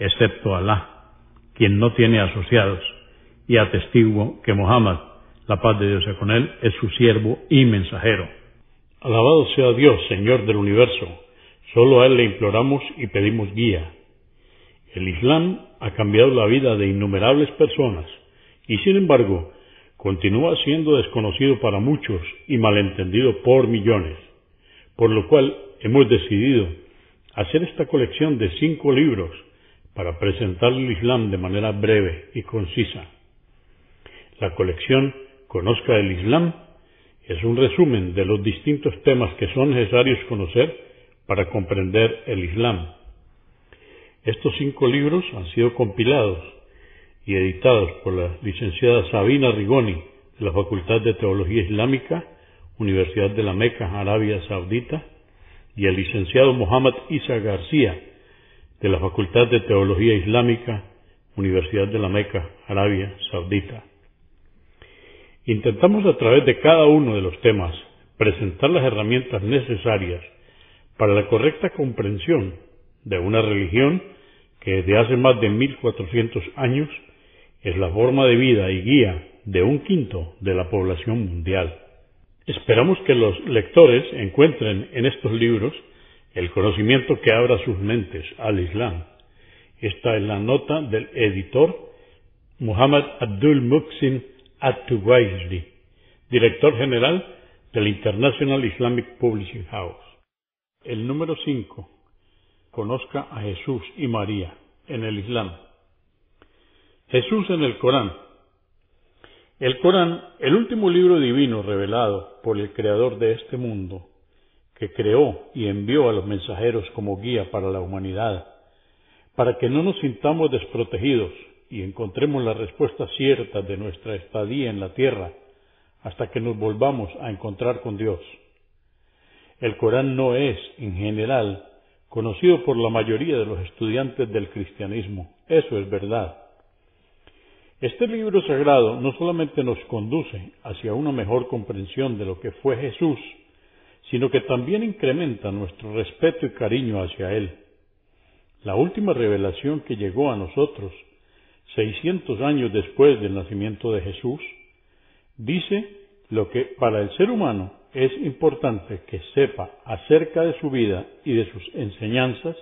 excepto Alá, quien no tiene asociados, y atestiguo que Muhammad, la paz de Dios sea con él, es su siervo y mensajero. Alabado sea Dios, Señor del universo. Solo a Él le imploramos y pedimos guía. El Islam ha cambiado la vida de innumerables personas y sin embargo continúa siendo desconocido para muchos y malentendido por millones, por lo cual hemos decidido hacer esta colección de cinco libros para presentar el Islam de manera breve y concisa. La colección Conozca el Islam es un resumen de los distintos temas que son necesarios conocer para comprender el Islam. Estos cinco libros han sido compilados y editados por la licenciada Sabina Rigoni de la Facultad de Teología Islámica, Universidad de la Meca, Arabia Saudita, y el licenciado Mohammad Isa García, de la Facultad de Teología Islámica, Universidad de la Meca, Arabia Saudita. Intentamos a través de cada uno de los temas presentar las herramientas necesarias para la correcta comprensión de una religión que desde hace más de 1400 años es la forma de vida y guía de un quinto de la población mundial. Esperamos que los lectores encuentren en estos libros el conocimiento que abra sus mentes al Islam. Esta es la nota del editor Muhammad Abdul Muqsin at director general del International Islamic Publishing House. El número 5. Conozca a Jesús y María en el Islam. Jesús en el Corán el Corán, el último libro divino revelado por el Creador de este mundo, que creó y envió a los mensajeros como guía para la humanidad, para que no nos sintamos desprotegidos y encontremos la respuesta cierta de nuestra estadía en la tierra hasta que nos volvamos a encontrar con Dios. El Corán no es, en general, conocido por la mayoría de los estudiantes del cristianismo. Eso es verdad. Este libro sagrado no solamente nos conduce hacia una mejor comprensión de lo que fue Jesús, sino que también incrementa nuestro respeto y cariño hacia Él. La última revelación que llegó a nosotros, 600 años después del nacimiento de Jesús, dice lo que para el ser humano es importante que sepa acerca de su vida y de sus enseñanzas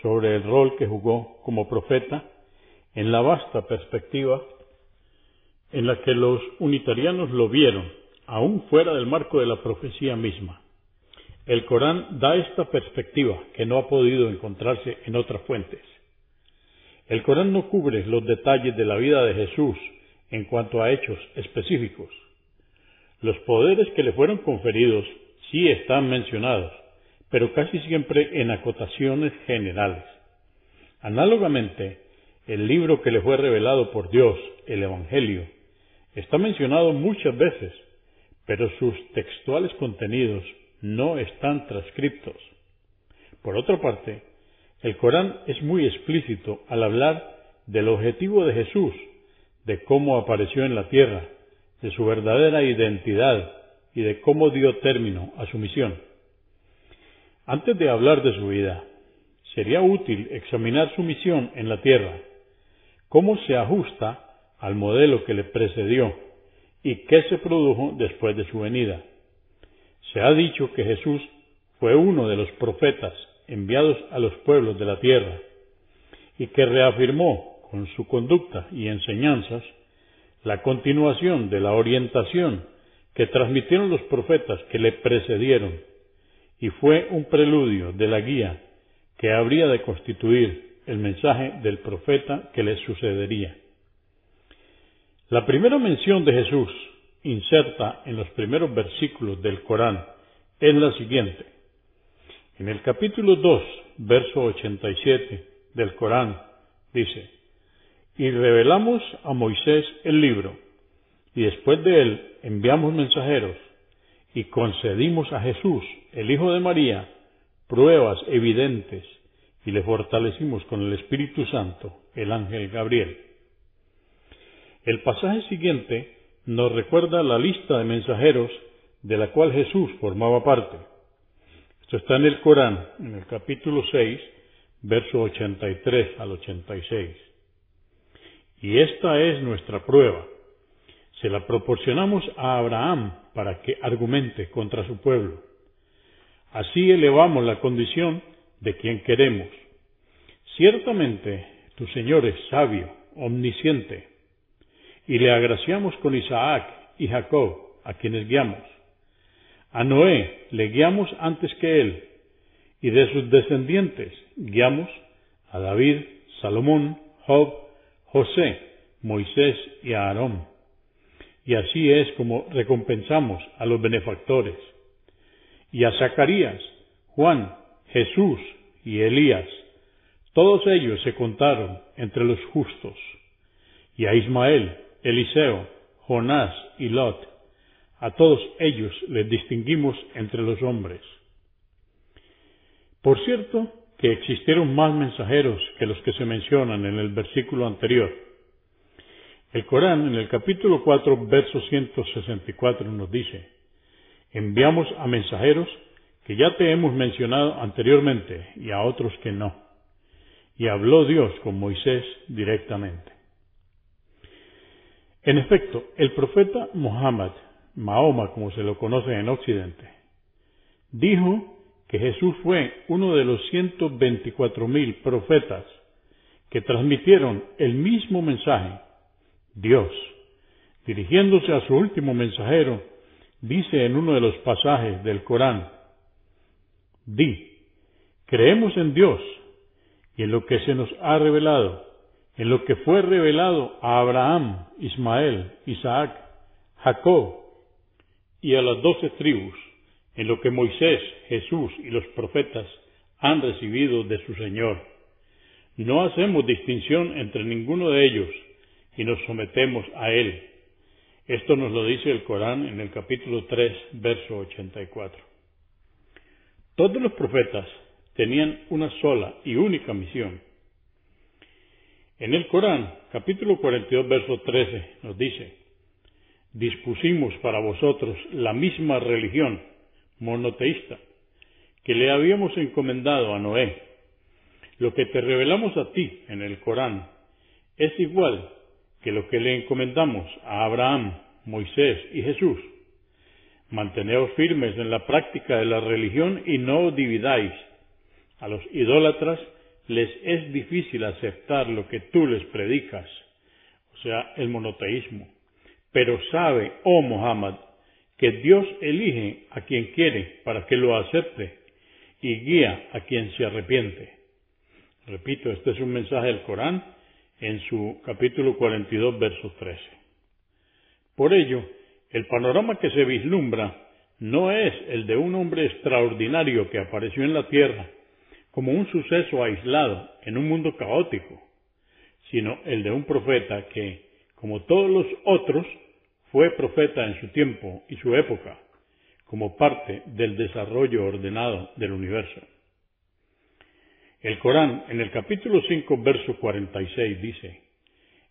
sobre el rol que jugó como profeta en la vasta perspectiva en la que los unitarianos lo vieron, aún fuera del marco de la profecía misma. El Corán da esta perspectiva que no ha podido encontrarse en otras fuentes. El Corán no cubre los detalles de la vida de Jesús en cuanto a hechos específicos. Los poderes que le fueron conferidos sí están mencionados, pero casi siempre en acotaciones generales. Análogamente, el libro que le fue revelado por Dios, el Evangelio, está mencionado muchas veces, pero sus textuales contenidos no están transcriptos. Por otra parte, el Corán es muy explícito al hablar del objetivo de Jesús, de cómo apareció en la tierra, de su verdadera identidad y de cómo dio término a su misión. Antes de hablar de su vida, sería útil examinar su misión en la tierra cómo se ajusta al modelo que le precedió y qué se produjo después de su venida. Se ha dicho que Jesús fue uno de los profetas enviados a los pueblos de la tierra, y que reafirmó con su conducta y enseñanzas la continuación de la orientación que transmitieron los profetas que le precedieron y fue un preludio de la guía que habría de constituir el mensaje del profeta que le sucedería. La primera mención de Jesús inserta en los primeros versículos del Corán es la siguiente. En el capítulo 2, verso 87 del Corán, dice, y revelamos a Moisés el libro, y después de él enviamos mensajeros, y concedimos a Jesús, el Hijo de María, pruebas evidentes, y le fortalecimos con el Espíritu Santo, el ángel Gabriel. El pasaje siguiente nos recuerda la lista de mensajeros de la cual Jesús formaba parte. Esto está en el Corán, en el capítulo 6, verso 83 al 86. Y esta es nuestra prueba. Se la proporcionamos a Abraham para que argumente contra su pueblo. Así elevamos la condición de quien queremos. Ciertamente tu Señor es sabio, omnisciente, y le agraciamos con Isaac y Jacob, a quienes guiamos. A Noé le guiamos antes que él, y de sus descendientes guiamos a David, Salomón, Job, José, Moisés y a Aarón. Y así es como recompensamos a los benefactores. Y a Zacarías, Juan, Jesús y Elías. Todos ellos se contaron entre los justos. Y a Ismael, Eliseo, Jonás y Lot. A todos ellos les distinguimos entre los hombres. Por cierto, que existieron más mensajeros que los que se mencionan en el versículo anterior. El Corán, en el capítulo 4, verso 164, nos dice, enviamos a mensajeros que ya te hemos mencionado anteriormente y a otros que no. Y habló Dios con Moisés directamente. En efecto, el profeta Muhammad, Mahoma como se lo conoce en Occidente, dijo que Jesús fue uno de los 124 mil profetas que transmitieron el mismo mensaje, Dios. Dirigiéndose a su último mensajero, dice en uno de los pasajes del Corán, Di, creemos en Dios y en lo que se nos ha revelado, en lo que fue revelado a Abraham, Ismael, Isaac, Jacob y a las doce tribus, en lo que Moisés, Jesús y los profetas han recibido de su Señor. No hacemos distinción entre ninguno de ellos y nos sometemos a Él. Esto nos lo dice el Corán en el capítulo 3, verso 84. Todos los profetas tenían una sola y única misión. En el Corán, capítulo 42, verso 13, nos dice, dispusimos para vosotros la misma religión monoteísta que le habíamos encomendado a Noé. Lo que te revelamos a ti en el Corán es igual que lo que le encomendamos a Abraham, Moisés y Jesús. Manteneos firmes en la práctica de la religión y no dividáis. A los idólatras les es difícil aceptar lo que tú les predicas, o sea, el monoteísmo. Pero sabe, oh Muhammad, que Dios elige a quien quiere para que lo acepte y guía a quien se arrepiente. Repito, este es un mensaje del Corán en su capítulo 42, verso 13. Por ello, el panorama que se vislumbra no es el de un hombre extraordinario que apareció en la tierra como un suceso aislado en un mundo caótico, sino el de un profeta que, como todos los otros, fue profeta en su tiempo y su época, como parte del desarrollo ordenado del universo. El Corán, en el capítulo 5, verso 46, dice,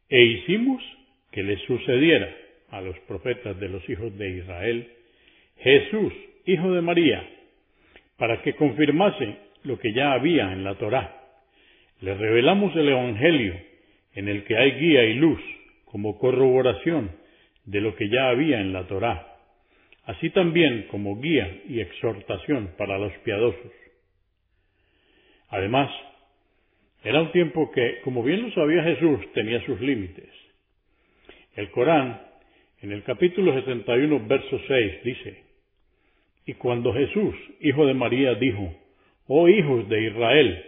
E hicimos que le sucediera a los profetas de los hijos de Israel Jesús, hijo de María, para que confirmase lo que ya había en la Torá. Le revelamos el Evangelio, en el que hay guía y luz, como corroboración de lo que ya había en la Torá, así también como guía y exhortación para los piadosos. Además, Era un tiempo que, como bien lo sabía Jesús, tenía sus límites. El Corán, en el capítulo 71, verso 6, dice, Y cuando Jesús, hijo de María, dijo, Oh hijos de Israel,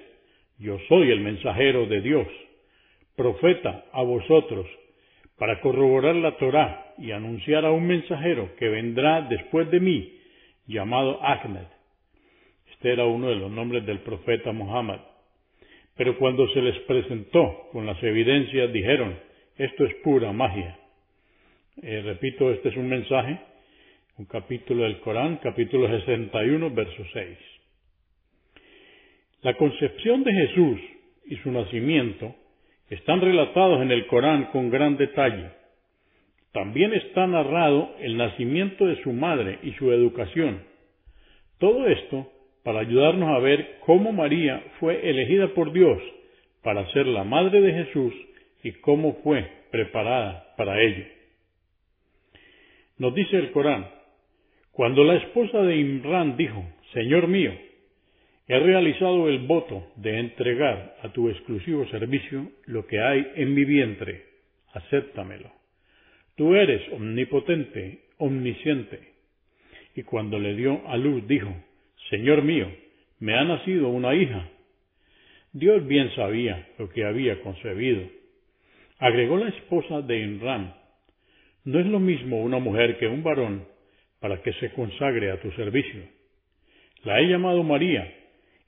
yo soy el mensajero de Dios, profeta a vosotros, para corroborar la Torá y anunciar a un mensajero que vendrá después de mí, llamado Ahmed. Este era uno de los nombres del profeta Muhammad. Pero cuando se les presentó con las evidencias, dijeron, esto es pura magia. Eh, repito, este es un mensaje, un capítulo del Corán, capítulo 61, verso 6. La concepción de Jesús y su nacimiento están relatados en el Corán con gran detalle. También está narrado el nacimiento de su madre y su educación. Todo esto para ayudarnos a ver cómo María fue elegida por Dios para ser la madre de Jesús y cómo fue preparada para ello. Nos dice el Corán, cuando la esposa de Imran dijo, Señor mío, he realizado el voto de entregar a tu exclusivo servicio lo que hay en mi vientre, acéptamelo. Tú eres omnipotente, omnisciente. Y cuando le dio a luz dijo, Señor mío, me ha nacido una hija. Dios bien sabía lo que había concebido. Agregó la esposa de Imran, no es lo mismo una mujer que un varón para que se consagre a tu servicio. La he llamado María,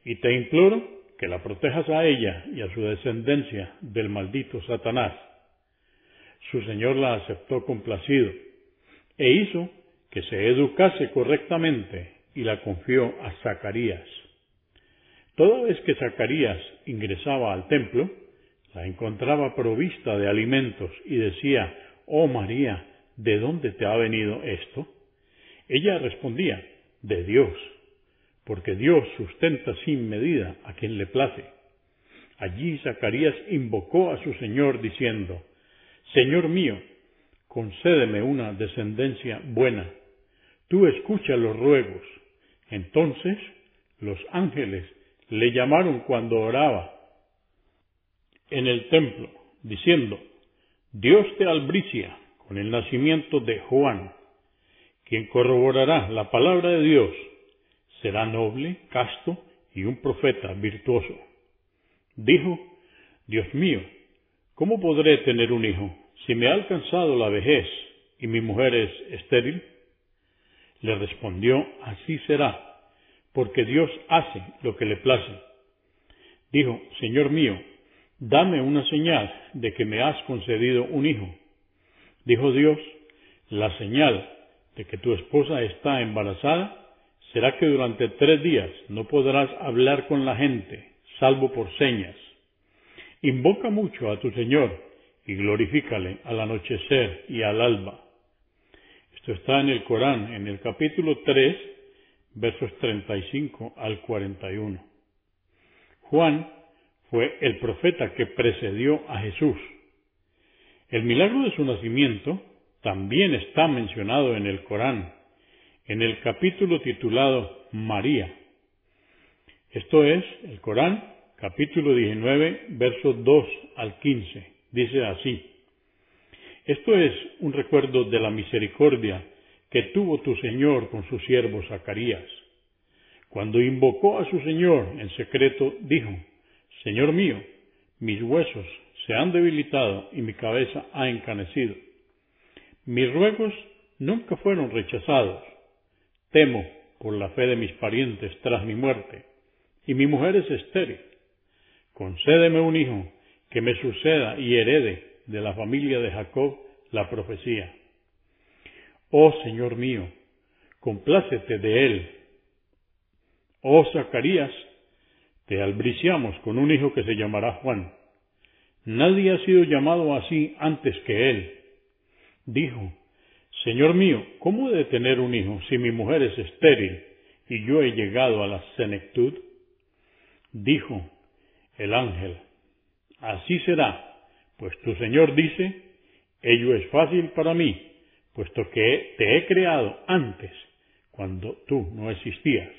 y te imploro que la protejas a ella y a su descendencia del maldito Satanás. Su Señor la aceptó complacido e hizo que se educase correctamente y la confió a Zacarías. Toda vez que Zacarías ingresaba al templo, la encontraba provista de alimentos y decía, Oh María, ¿de dónde te ha venido esto? Ella respondía, de Dios, porque Dios sustenta sin medida a quien le place. Allí Zacarías invocó a su Señor diciendo, Señor mío, concédeme una descendencia buena. Tú escucha los ruegos. Entonces los ángeles le llamaron cuando oraba en el templo, diciendo, Dios te albricia con el nacimiento de Juan, quien corroborará la palabra de Dios, será noble, casto y un profeta virtuoso. Dijo, Dios mío, ¿cómo podré tener un hijo si me ha alcanzado la vejez y mi mujer es estéril? Le respondió, así será, porque Dios hace lo que le place. Dijo, Señor mío, dame una señal de que me has concedido un hijo. Dijo Dios, la señal de que tu esposa está embarazada será que durante tres días no podrás hablar con la gente, salvo por señas. Invoca mucho a tu Señor y glorifícale al anochecer y al alba. Esto está en el Corán, en el capítulo 3, versos 35 al 41. Juan fue el profeta que precedió a Jesús. El milagro de su nacimiento también está mencionado en el Corán, en el capítulo titulado María. Esto es el Corán, capítulo 19, versos 2 al 15. Dice así, esto es un recuerdo de la misericordia que tuvo tu Señor con su siervo Zacarías. Cuando invocó a su Señor en secreto, dijo, Señor mío, mis huesos se han debilitado y mi cabeza ha encanecido. Mis ruegos nunca fueron rechazados. Temo por la fe de mis parientes tras mi muerte, y mi mujer es estéril. Concédeme un hijo que me suceda y herede de la familia de Jacob la profecía. Oh Señor mío, complácete de él. Oh Zacarías, te albriciamos con un hijo que se llamará Juan. Nadie ha sido llamado así antes que él dijo, Señor mío, ¿cómo he de tener un hijo si mi mujer es estéril y yo he llegado a la senectud? Dijo el ángel, así será, pues tu Señor dice, ello es fácil para mí, puesto que te he creado antes, cuando tú no existías.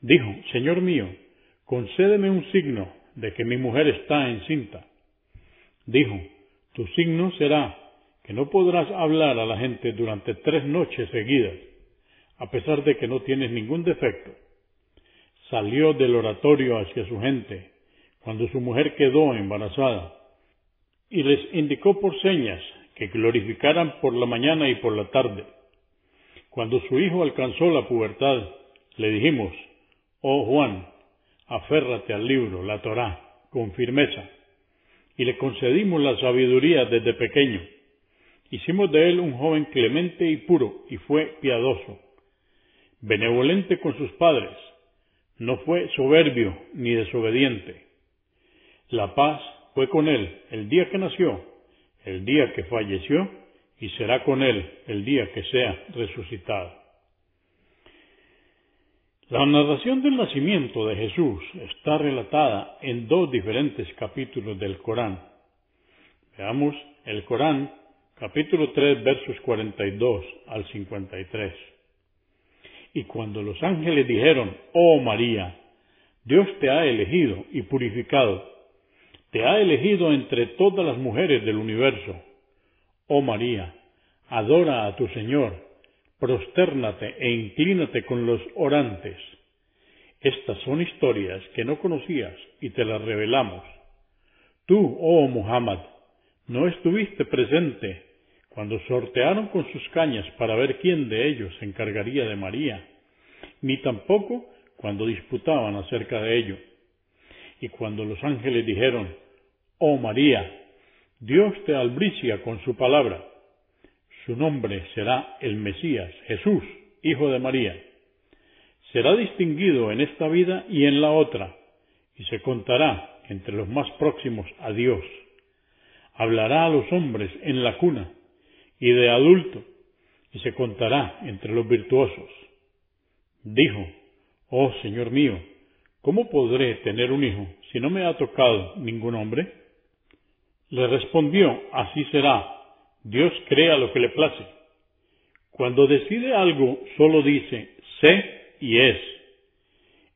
Dijo, Señor mío, concédeme un signo de que mi mujer está encinta. Dijo, tu signo será que no podrás hablar a la gente durante tres noches seguidas, a pesar de que no tienes ningún defecto. Salió del oratorio hacia su gente, cuando su mujer quedó embarazada, y les indicó por señas que glorificaran por la mañana y por la tarde. Cuando su hijo alcanzó la pubertad, le dijimos, oh Juan, aférrate al libro, la Torá, con firmeza. Y le concedimos la sabiduría desde pequeño. Hicimos de él un joven clemente y puro, y fue piadoso, benevolente con sus padres, no fue soberbio ni desobediente. La paz fue con él el día que nació, el día que falleció, y será con él el día que sea resucitado. La narración del nacimiento de Jesús está relatada en dos diferentes capítulos del Corán. Veamos el Corán, capítulo 3, versos 42 al 53. Y cuando los ángeles dijeron, Oh María, Dios te ha elegido y purificado, te ha elegido entre todas las mujeres del universo. Oh María, adora a tu Señor prostérnate e inclínate con los orantes. Estas son historias que no conocías y te las revelamos. Tú, oh Muhammad, no estuviste presente cuando sortearon con sus cañas para ver quién de ellos se encargaría de María, ni tampoco cuando disputaban acerca de ello. Y cuando los ángeles dijeron, Oh María, Dios te albricia con su palabra, su nombre será el Mesías, Jesús, Hijo de María. Será distinguido en esta vida y en la otra, y se contará entre los más próximos a Dios. Hablará a los hombres en la cuna y de adulto, y se contará entre los virtuosos. Dijo, Oh Señor mío, ¿cómo podré tener un hijo si no me ha tocado ningún hombre? Le respondió, Así será Dios crea lo que le place. Cuando decide algo, solo dice sé y es.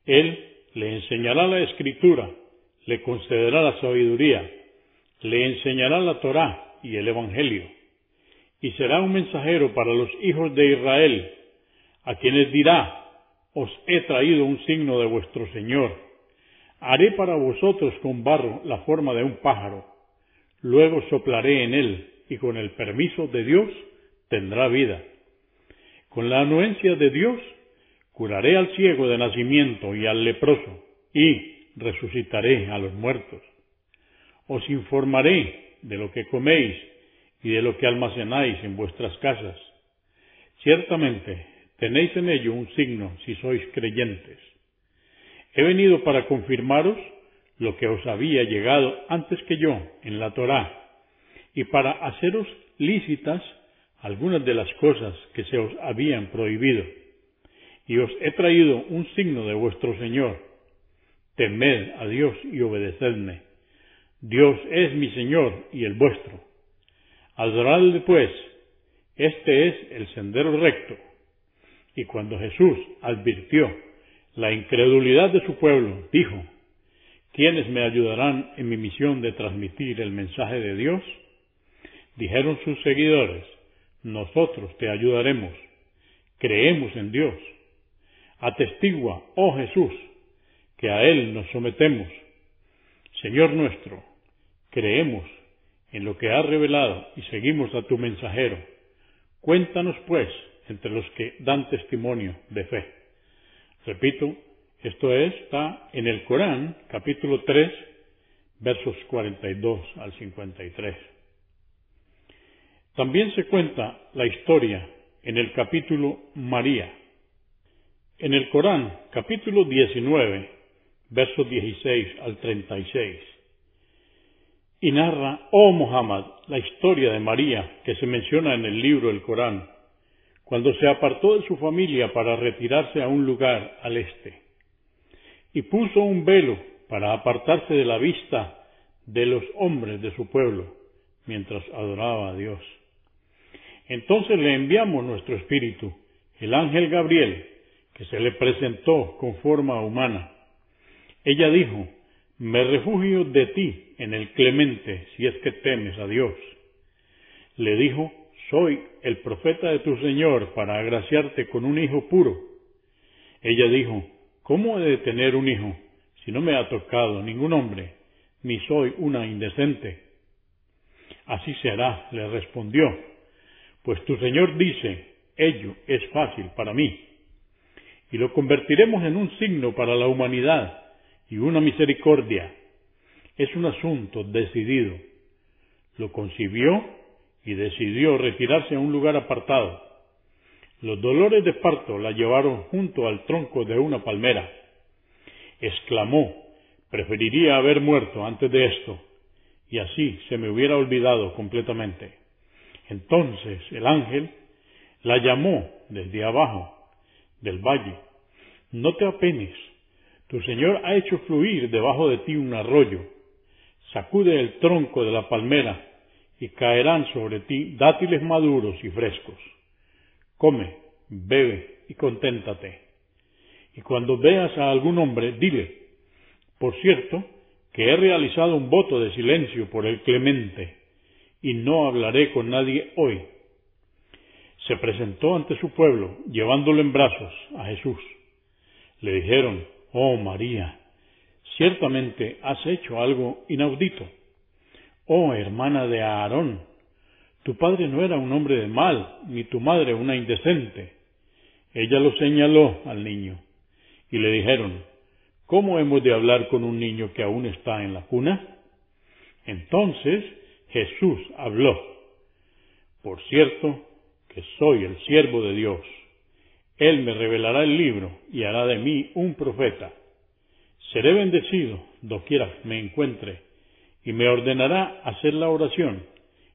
Él le enseñará la escritura, le concederá la sabiduría, le enseñará la Torá y el Evangelio, y será un mensajero para los hijos de Israel, a quienes dirá, os he traído un signo de vuestro Señor. Haré para vosotros con barro la forma de un pájaro, luego soplaré en él y con el permiso de Dios tendrá vida. Con la anuencia de Dios curaré al ciego de nacimiento y al leproso, y resucitaré a los muertos. Os informaré de lo que coméis y de lo que almacenáis en vuestras casas. Ciertamente tenéis en ello un signo si sois creyentes. He venido para confirmaros lo que os había llegado antes que yo en la Torá y para haceros lícitas algunas de las cosas que se os habían prohibido. Y os he traído un signo de vuestro Señor. Temed a Dios y obedecedme. Dios es mi Señor y el vuestro. Adoradle pues, este es el sendero recto. Y cuando Jesús advirtió la incredulidad de su pueblo, dijo, ¿quiénes me ayudarán en mi misión de transmitir el mensaje de Dios? Dijeron sus seguidores, nosotros te ayudaremos, creemos en Dios. Atestigua, oh Jesús, que a Él nos sometemos. Señor nuestro, creemos en lo que has revelado y seguimos a tu mensajero. Cuéntanos, pues, entre los que dan testimonio de fe. Repito, esto está en el Corán, capítulo 3, versos 42 al 53. También se cuenta la historia en el capítulo María. En el Corán, capítulo 19, versos 16 al 36. Y narra, oh Muhammad, la historia de María que se menciona en el libro del Corán, cuando se apartó de su familia para retirarse a un lugar al este, y puso un velo para apartarse de la vista de los hombres de su pueblo, mientras adoraba a Dios. Entonces le enviamos nuestro espíritu, el ángel Gabriel, que se le presentó con forma humana. Ella dijo, me refugio de ti en el clemente, si es que temes a Dios. Le dijo, soy el profeta de tu Señor para agraciarte con un hijo puro. Ella dijo, ¿cómo he de tener un hijo si no me ha tocado ningún hombre, ni soy una indecente? Así se hará, le respondió, pues tu Señor dice, ello es fácil para mí, y lo convertiremos en un signo para la humanidad y una misericordia. Es un asunto decidido. Lo concibió y decidió retirarse a un lugar apartado. Los dolores de parto la llevaron junto al tronco de una palmera. Exclamó, preferiría haber muerto antes de esto, y así se me hubiera olvidado completamente. Entonces el ángel la llamó desde abajo del valle. No te apenes, tu Señor ha hecho fluir debajo de ti un arroyo. Sacude el tronco de la palmera y caerán sobre ti dátiles maduros y frescos. Come, bebe y conténtate. Y cuando veas a algún hombre, dile, por cierto, que he realizado un voto de silencio por el clemente, y no hablaré con nadie hoy. Se presentó ante su pueblo, llevándolo en brazos a Jesús. Le dijeron, Oh María, ciertamente has hecho algo inaudito. Oh hermana de Aarón, tu padre no era un hombre de mal, ni tu madre una indecente. Ella lo señaló al niño, y le dijeron, ¿Cómo hemos de hablar con un niño que aún está en la cuna? Entonces Jesús habló, Por cierto que soy el siervo de Dios él me revelará el libro y hará de mí un profeta. Seré bendecido doquiera me encuentre, y me ordenará hacer la oración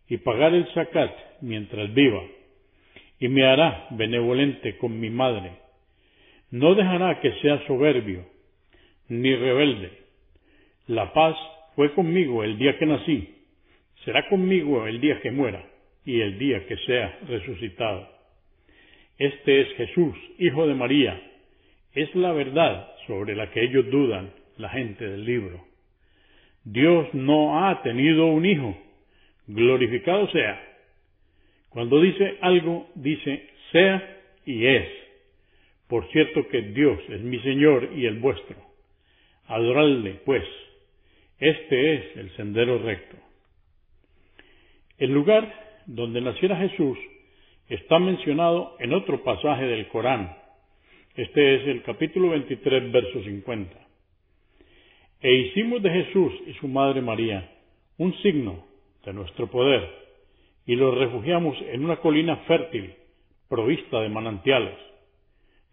y pagar el zakat mientras viva, y me hará benevolente con mi madre. No dejará que sea soberbio, ni rebelde. La paz fue conmigo el día que nací, será conmigo el día que muera y el día que sea resucitado. Este es Jesús, Hijo de María. Es la verdad sobre la que ellos dudan, la gente del libro. Dios no ha tenido un hijo. Glorificado sea. Cuando dice algo, dice sea y es. Por cierto que Dios es mi Señor y el vuestro. Adoradle, pues. Este es el sendero recto. El lugar donde naciera Jesús está mencionado en otro pasaje del Corán. Este es el capítulo 23, verso 50. E hicimos de Jesús y su Madre María un signo de nuestro poder y los refugiamos en una colina fértil provista de manantiales,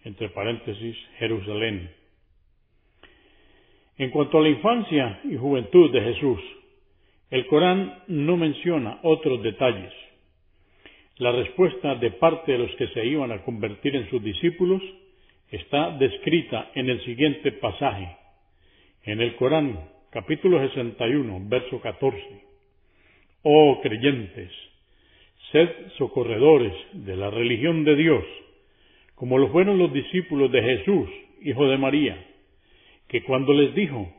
entre paréntesis, Jerusalén. En cuanto a la infancia y juventud de Jesús, el Corán no menciona otros detalles, la respuesta de parte de los que se iban a convertir en sus discípulos está descrita en el siguiente pasaje, en el Corán, capítulo 61, verso 14. Oh creyentes, sed socorredores de la religión de Dios, como lo fueron los discípulos de Jesús, hijo de María, que cuando les dijo,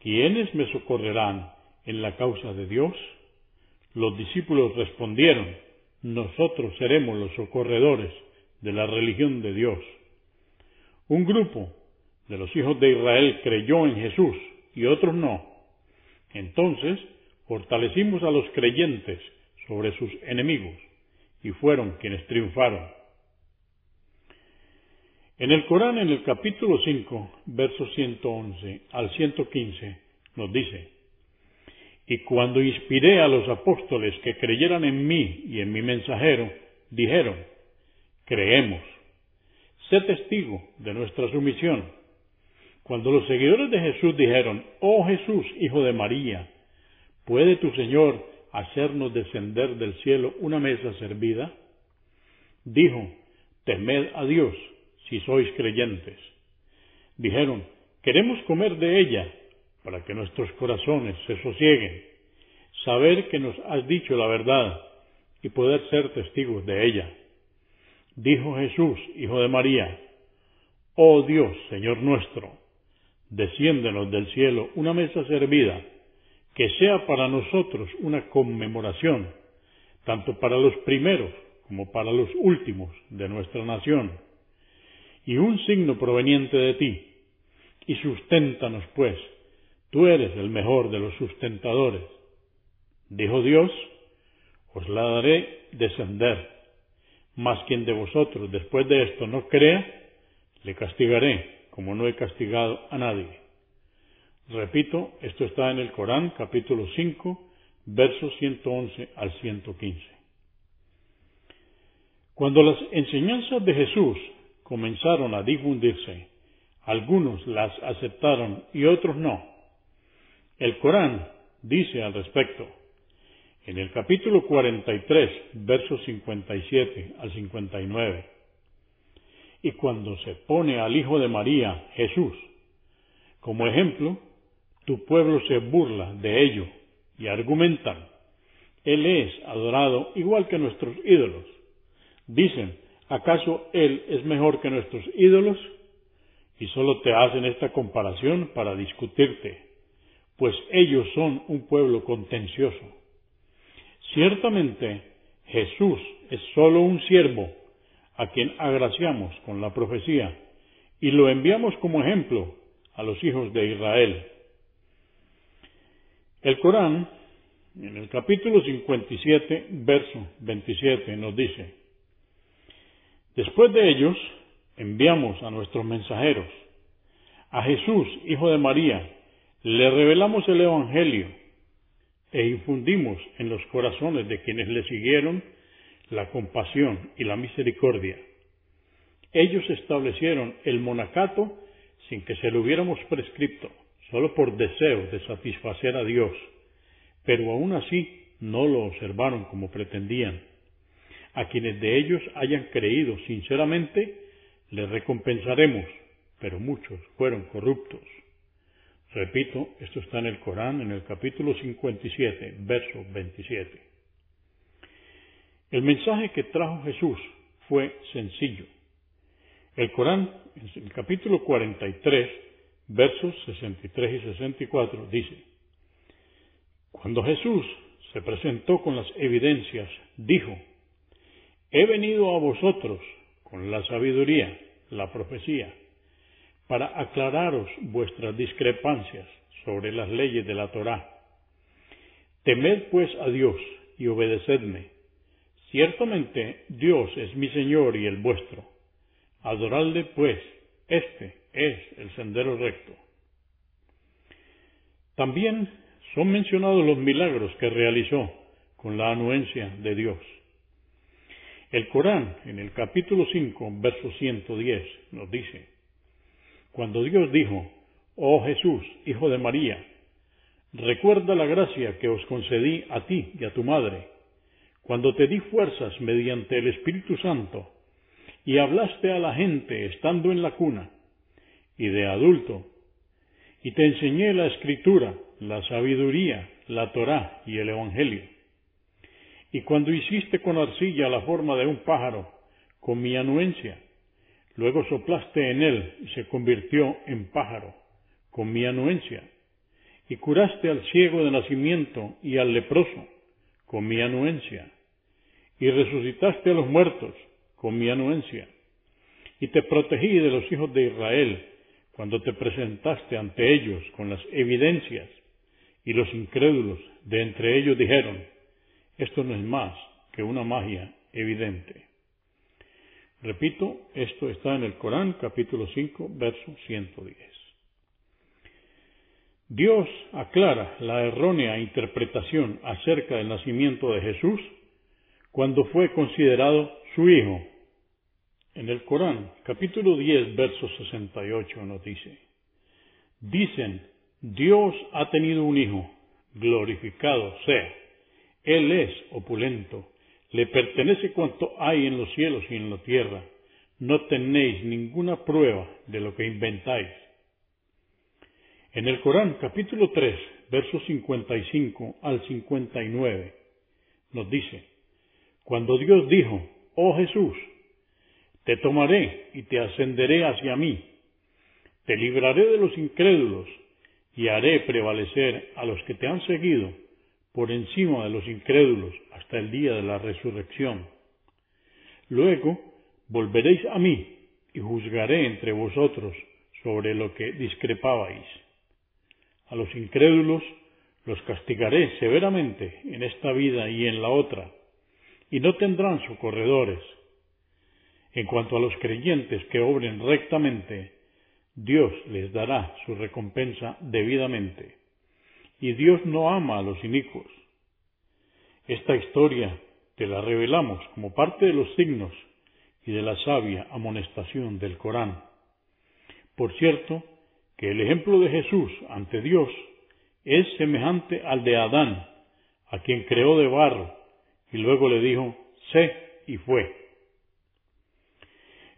¿quiénes me socorrerán en la causa de Dios? Los discípulos respondieron, nosotros seremos los socorredores de la religión de Dios. Un grupo de los hijos de Israel creyó en Jesús y otros no. Entonces fortalecimos a los creyentes sobre sus enemigos y fueron quienes triunfaron. En el Corán, en el capítulo 5, versos 111 al 115, nos dice, y cuando inspiré a los apóstoles que creyeran en mí y en mi mensajero, dijeron, creemos. Sé testigo de nuestra sumisión. Cuando los seguidores de Jesús dijeron, oh Jesús, hijo de María, ¿puede tu Señor hacernos descender del cielo una mesa servida? Dijo, temed a Dios si sois creyentes. Dijeron, queremos comer de ella para que nuestros corazones se sosieguen, saber que nos has dicho la verdad y poder ser testigos de ella. Dijo Jesús, Hijo de María, Oh Dios, Señor nuestro, desciéndenos del cielo una mesa servida, que sea para nosotros una conmemoración, tanto para los primeros como para los últimos de nuestra nación, y un signo proveniente de ti, y susténtanos pues, tú eres el mejor de los sustentadores. Dijo Dios, os la daré descender, mas quien de vosotros después de esto no crea, le castigaré como no he castigado a nadie. Repito, esto está en el Corán, capítulo 5, versos 111 al 115. Cuando las enseñanzas de Jesús comenzaron a difundirse, algunos las aceptaron y otros no. El Corán dice al respecto, en el capítulo 43, versos 57 al 59, y cuando se pone al Hijo de María, Jesús, como ejemplo, tu pueblo se burla de ello y argumentan, Él es adorado igual que nuestros ídolos. Dicen, ¿acaso Él es mejor que nuestros ídolos? Y solo te hacen esta comparación para discutirte, pues ellos son un pueblo contencioso. Ciertamente, Jesús es solo un siervo a quien agraciamos con la profecía y lo enviamos como ejemplo a los hijos de Israel. El Corán, en el capítulo 57, verso 27, nos dice, Después de ellos, enviamos a nuestros mensajeros, a Jesús, hijo de María, le revelamos el Evangelio e infundimos en los corazones de quienes le siguieron la compasión y la misericordia. Ellos establecieron el monacato sin que se lo hubiéramos prescripto, solo por deseo de satisfacer a Dios, pero aún así no lo observaron como pretendían. A quienes de ellos hayan creído sinceramente, les recompensaremos, pero muchos fueron corruptos. Repito, esto está en el Corán, en el capítulo 57, verso 27. El mensaje que trajo Jesús fue sencillo. El Corán, en el capítulo 43, versos 63 y 64, dice, Cuando Jesús se presentó con las evidencias, dijo, He venido a vosotros con la sabiduría, la profecía, para aclararos vuestras discrepancias sobre las leyes de la Torá. Temed pues a Dios y obedecedme Ciertamente Dios es mi Señor y el vuestro. Adoradle pues, este es el sendero recto. También son mencionados los milagros que realizó con la anuencia de Dios. El Corán, en el capítulo 5, verso 110, nos dice, Cuando Dios dijo, Oh Jesús, Hijo de María, recuerda la gracia que os concedí a ti y a tu madre, cuando te di fuerzas mediante el Espíritu Santo y hablaste a la gente estando en la cuna y de adulto, y te enseñé la escritura, la sabiduría, la Torá y el Evangelio. Y cuando hiciste con arcilla la forma de un pájaro, con mi anuencia, luego soplaste en él y se convirtió en pájaro, con mi anuencia, y curaste al ciego de nacimiento y al leproso, con mi anuencia, y resucitaste a los muertos con mi anuencia, y te protegí de los hijos de Israel cuando te presentaste ante ellos con las evidencias, y los incrédulos de entre ellos dijeron, esto no es más que una magia evidente. Repito, esto está en el Corán capítulo 5, verso 110. Dios aclara la errónea interpretación acerca del nacimiento de Jesús cuando fue considerado su hijo. En el Corán, capítulo 10, verso 68 nos dice, dicen, Dios ha tenido un hijo, glorificado sea, Él es opulento, le pertenece cuanto hay en los cielos y en la tierra, no tenéis ninguna prueba de lo que inventáis. En el Corán, capítulo 3, versos 55 al 59, nos dice, cuando Dios dijo, oh Jesús, te tomaré y te ascenderé hacia mí, Te libraré de los incrédulos y haré prevalecer a los que te han seguido por encima de los incrédulos hasta el día de la resurrección. Luego volveréis a mí y juzgaré entre vosotros sobre lo que discrepabais. A los incrédulos los castigaré severamente en esta vida y en la otra, y no tendrán socorredores. En cuanto a los creyentes que obren rectamente, Dios les dará su recompensa debidamente. Y Dios no ama a los inicuos. Esta historia te la revelamos como parte de los signos y de la sabia amonestación del Corán. Por cierto, que el ejemplo de Jesús ante Dios es semejante al de Adán, a quien creó de barro, y luego le dijo, sé y fue.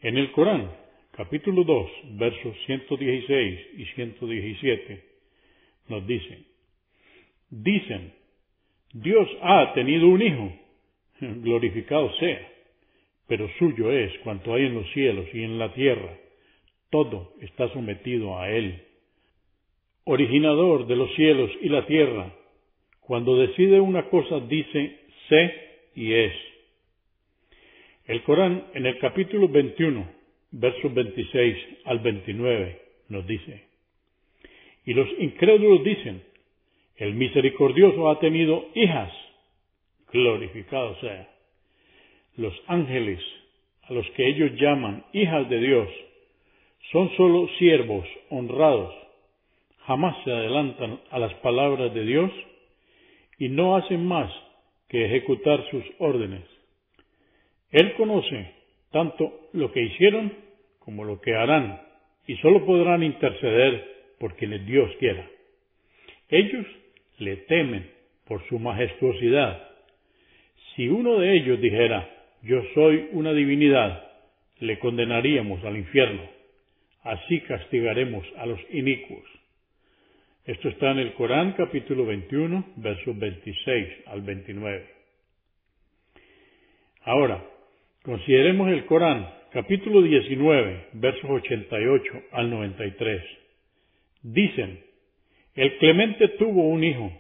En el Corán, capítulo 2, versos 116 y 117, nos dice, dicen, Dios ha tenido un hijo, glorificado sea, pero suyo es cuanto hay en los cielos y en la tierra, todo está sometido a Él. Originador de los cielos y la tierra, cuando decide una cosa dice sé y es. El Corán en el capítulo 21, versos 26 al 29, nos dice, y los incrédulos dicen, el misericordioso ha tenido hijas, glorificado sea. Los ángeles, a los que ellos llaman hijas de Dios, son sólo siervos honrados, jamás se adelantan a las palabras de Dios y no hacen más que ejecutar sus órdenes. Él conoce tanto lo que hicieron como lo que harán, y sólo podrán interceder por quienes Dios quiera. Ellos le temen por su majestuosidad. Si uno de ellos dijera, yo soy una divinidad, le condenaríamos al infierno. Así castigaremos a los inicuos. Esto está en el Corán capítulo 21, versos 26 al 29. Ahora, consideremos el Corán capítulo 19, versos 88 al 93. Dicen, el Clemente tuvo un hijo.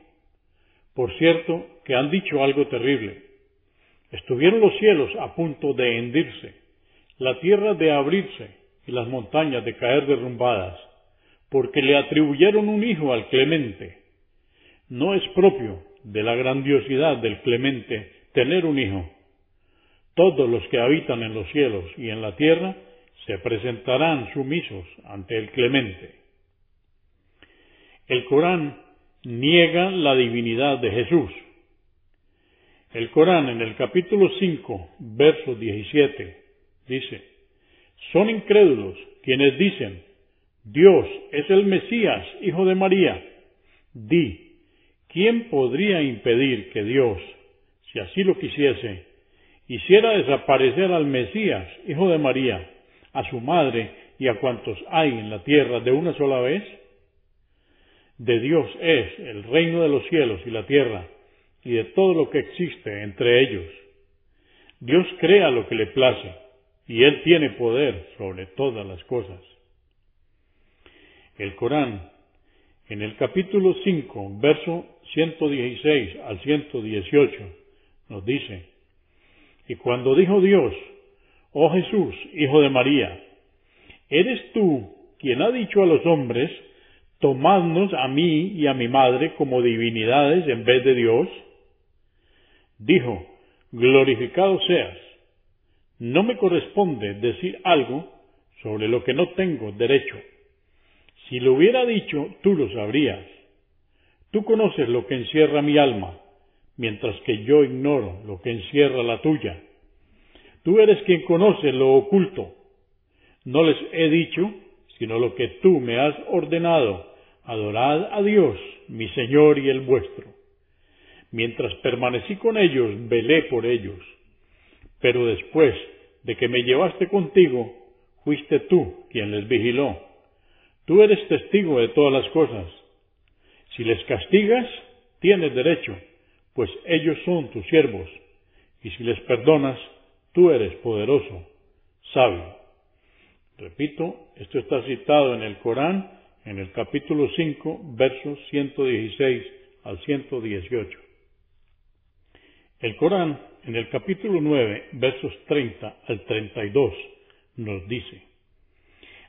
Por cierto, que han dicho algo terrible. Estuvieron los cielos a punto de hendirse, la tierra de abrirse y las montañas de caer derrumbadas, porque le atribuyeron un hijo al Clemente. No es propio de la grandiosidad del Clemente tener un hijo. Todos los que habitan en los cielos y en la tierra se presentarán sumisos ante el Clemente. El Corán niega la divinidad de Jesús. El Corán en el capítulo 5, verso 17, dice, son incrédulos quienes dicen, Dios es el Mesías, hijo de María. Di, ¿quién podría impedir que Dios, si así lo quisiese, hiciera desaparecer al Mesías, hijo de María, a su madre y a cuantos hay en la tierra de una sola vez? De Dios es el reino de los cielos y la tierra, y de todo lo que existe entre ellos. Dios crea lo que le place, y Él tiene poder sobre todas las cosas. El Corán, en el capítulo 5, verso 116 al 118, nos dice, y cuando dijo Dios, oh Jesús, hijo de María, ¿eres tú quien ha dicho a los hombres, tomadnos a mí y a mi madre como divinidades en vez de Dios? Dijo, glorificado seas. No me corresponde decir algo sobre lo que no tengo derecho. Si lo hubiera dicho, tú lo sabrías. Tú conoces lo que encierra mi alma, mientras que yo ignoro lo que encierra la tuya. Tú eres quien conoce lo oculto. No les he dicho, sino lo que tú me has ordenado, adorad a Dios, mi Señor y el vuestro. Mientras permanecí con ellos, velé por ellos. Pero después de que me llevaste contigo, fuiste tú quien les vigiló. Tú eres testigo de todas las cosas. Si les castigas, tienes derecho, pues ellos son tus siervos. Y si les perdonas, tú eres poderoso, sabio. Repito, esto está citado en el Corán, en el capítulo 5, versos 116 al 118. El Corán, en el capítulo 9, versos 30 al 32, nos dice,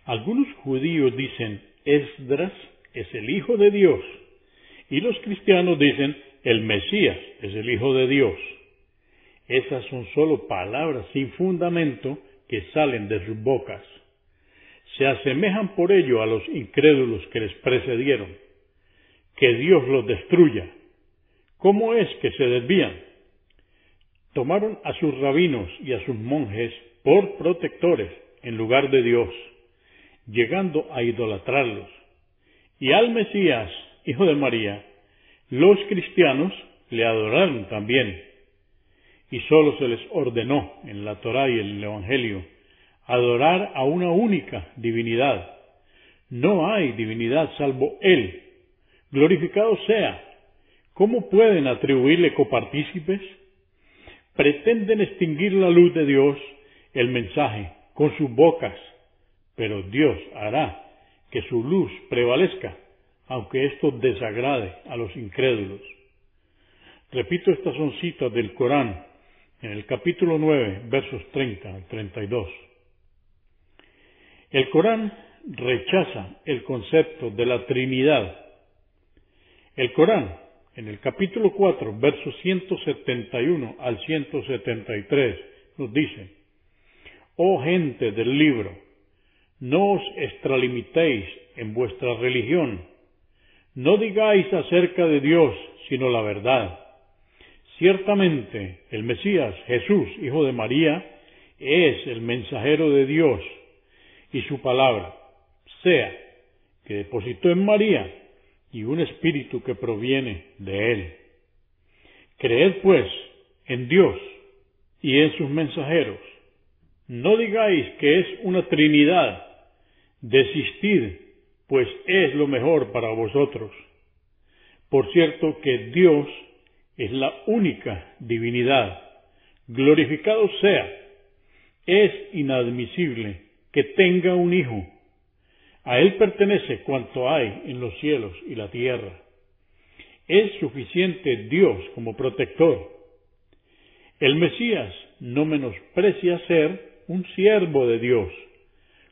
algunos judíos dicen, Esdras es el Hijo de Dios, y los cristianos dicen, el Mesías es el Hijo de Dios. Esas son solo palabras sin fundamento que salen de sus bocas. Se asemejan por ello a los incrédulos que les precedieron. Que Dios los destruya. ¿Cómo es que se desvían? Tomaron a sus rabinos y a sus monjes por protectores en lugar de Dios, llegando a idolatrarlos. Y al Mesías, hijo de María, los cristianos le adoraron también y sólo se les ordenó en la Torá y en el Evangelio adorar a una única divinidad. No hay divinidad salvo Él. Glorificado sea. ¿Cómo pueden atribuirle copartícipes? Pretenden extinguir la luz de Dios, el mensaje, con sus bocas, pero Dios hará que su luz prevalezca, aunque esto desagrade a los incrédulos. Repito, estas son citas del Corán, en el capítulo 9, versos 30 al 32. El Corán rechaza el concepto de la Trinidad. El Corán, en el capítulo 4, versos 171 al 173, nos dice, Oh gente del libro, no os extralimitéis en vuestra religión, no digáis acerca de Dios sino la verdad. Ciertamente el Mesías, Jesús, hijo de María, es el mensajero de Dios y su palabra, sea que depositó en María y un espíritu que proviene de él. Creed pues en Dios y en sus mensajeros. No digáis que es una Trinidad. Desistid, pues es lo mejor para vosotros. Por cierto que Dios es la única divinidad. Glorificado sea. Es inadmisible que tenga un hijo. A él pertenece cuanto hay en los cielos y la tierra. Es suficiente Dios como protector. El Mesías no menosprecia ser un siervo de Dios,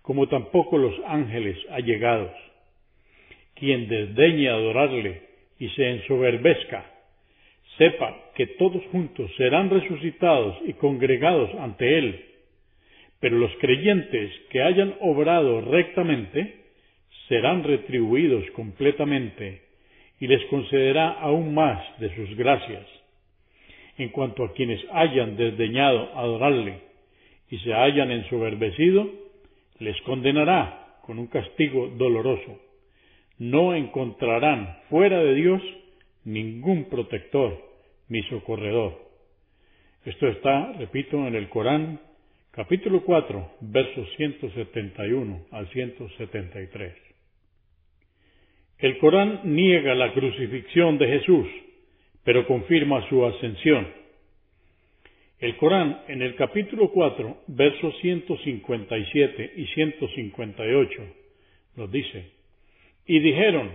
como tampoco los ángeles allegados. Quien desdeñe adorarle y se ensoberbezca, sepa que todos juntos serán resucitados y congregados ante Él. Pero los creyentes que hayan obrado rectamente serán retribuidos completamente y les concederá aún más de sus gracias. En cuanto a quienes hayan desdeñado adorarle y se hayan ensoberbecido, les condenará con un castigo doloroso. No encontrarán fuera de Dios ningún protector mi socorredor. Esto está, repito, en el Corán, capítulo 4, versos 171 al 173. El Corán niega la crucifixión de Jesús, pero confirma su ascensión. El Corán, en el capítulo 4, versos 157 y 158, nos dice, y dijeron,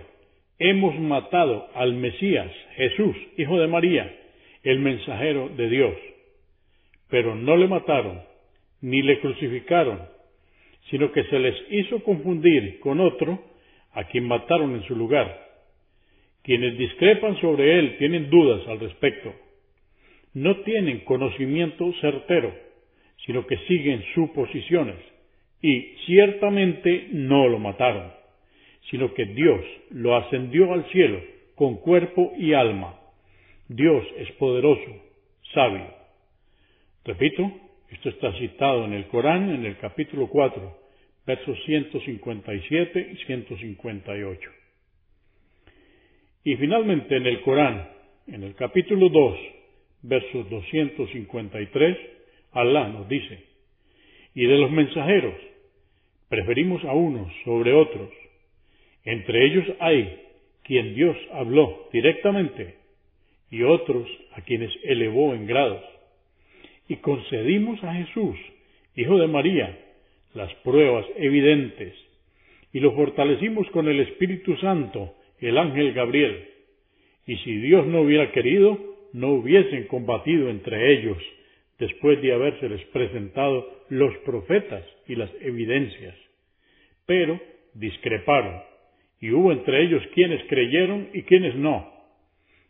hemos matado al Mesías, Jesús, hijo de María, el mensajero de Dios. Pero no le mataron, ni le crucificaron, sino que se les hizo confundir con otro a quien mataron en su lugar. Quienes discrepan sobre él tienen dudas al respecto. No tienen conocimiento certero, sino que siguen suposiciones, y ciertamente no lo mataron, sino que Dios lo ascendió al cielo con cuerpo y alma Dios es poderoso, sabio. Repito, esto está citado en el Corán, en el capítulo 4, versos 157 y 158. Y finalmente en el Corán, en el capítulo 2, versos 253, Alá nos dice, y de los mensajeros, preferimos a unos sobre otros. Entre ellos hay quien Dios habló directamente y otros a quienes elevó en grados. Y concedimos a Jesús, Hijo de María, las pruebas evidentes, y lo fortalecimos con el Espíritu Santo, el ángel Gabriel. Y si Dios no hubiera querido, no hubiesen combatido entre ellos, después de habérseles presentado los profetas y las evidencias. Pero discreparon, y hubo entre ellos quienes creyeron y quienes no.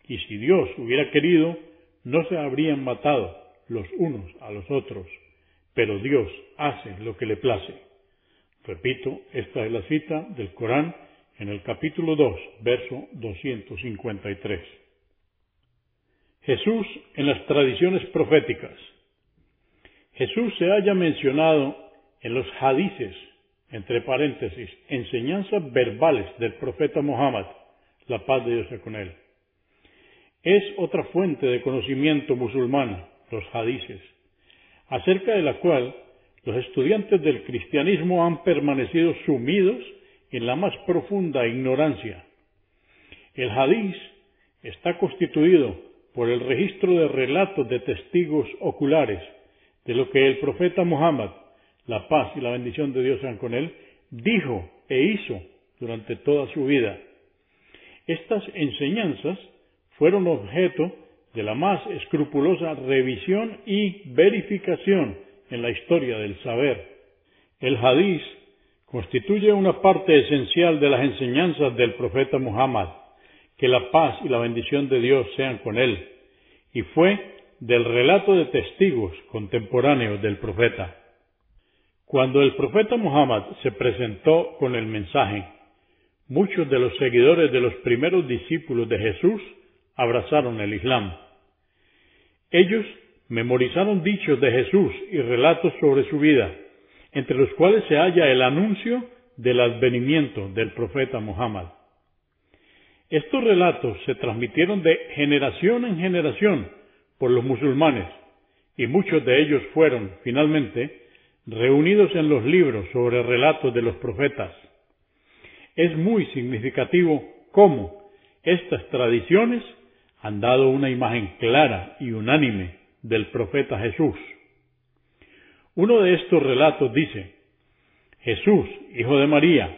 Y si Dios hubiera querido, no se habrían matado los unos a los otros, pero Dios hace lo que le place. Repito, esta es la cita del Corán en el capítulo 2, verso 253. Jesús en las tradiciones proféticas. Jesús se haya mencionado en los hadices, entre paréntesis, enseñanzas verbales del profeta Muhammad, la paz de Dios sea con él. Es otra fuente de conocimiento musulmana, los hadices, acerca de la cual los estudiantes del cristianismo han permanecido sumidos en la más profunda ignorancia. El hadiz está constituido por el registro de relatos de testigos oculares de lo que el profeta Muhammad, la paz y la bendición de Dios sean con él, dijo e hizo durante toda su vida. Estas enseñanzas fueron objeto de la más escrupulosa revisión y verificación en la historia del saber. El hadiz constituye una parte esencial de las enseñanzas del profeta Muhammad, que la paz y la bendición de Dios sean con él, y fue del relato de testigos contemporáneos del profeta. Cuando el profeta Muhammad se presentó con el mensaje, muchos de los seguidores de los primeros discípulos de Jesús abrazaron el Islam. Ellos memorizaron dichos de Jesús y relatos sobre su vida, entre los cuales se halla el anuncio del advenimiento del profeta Muhammad. Estos relatos se transmitieron de generación en generación por los musulmanes y muchos de ellos fueron, finalmente, reunidos en los libros sobre relatos de los profetas. Es muy significativo cómo estas tradiciones han dado una imagen clara y unánime del profeta Jesús. Uno de estos relatos dice, Jesús, hijo de María,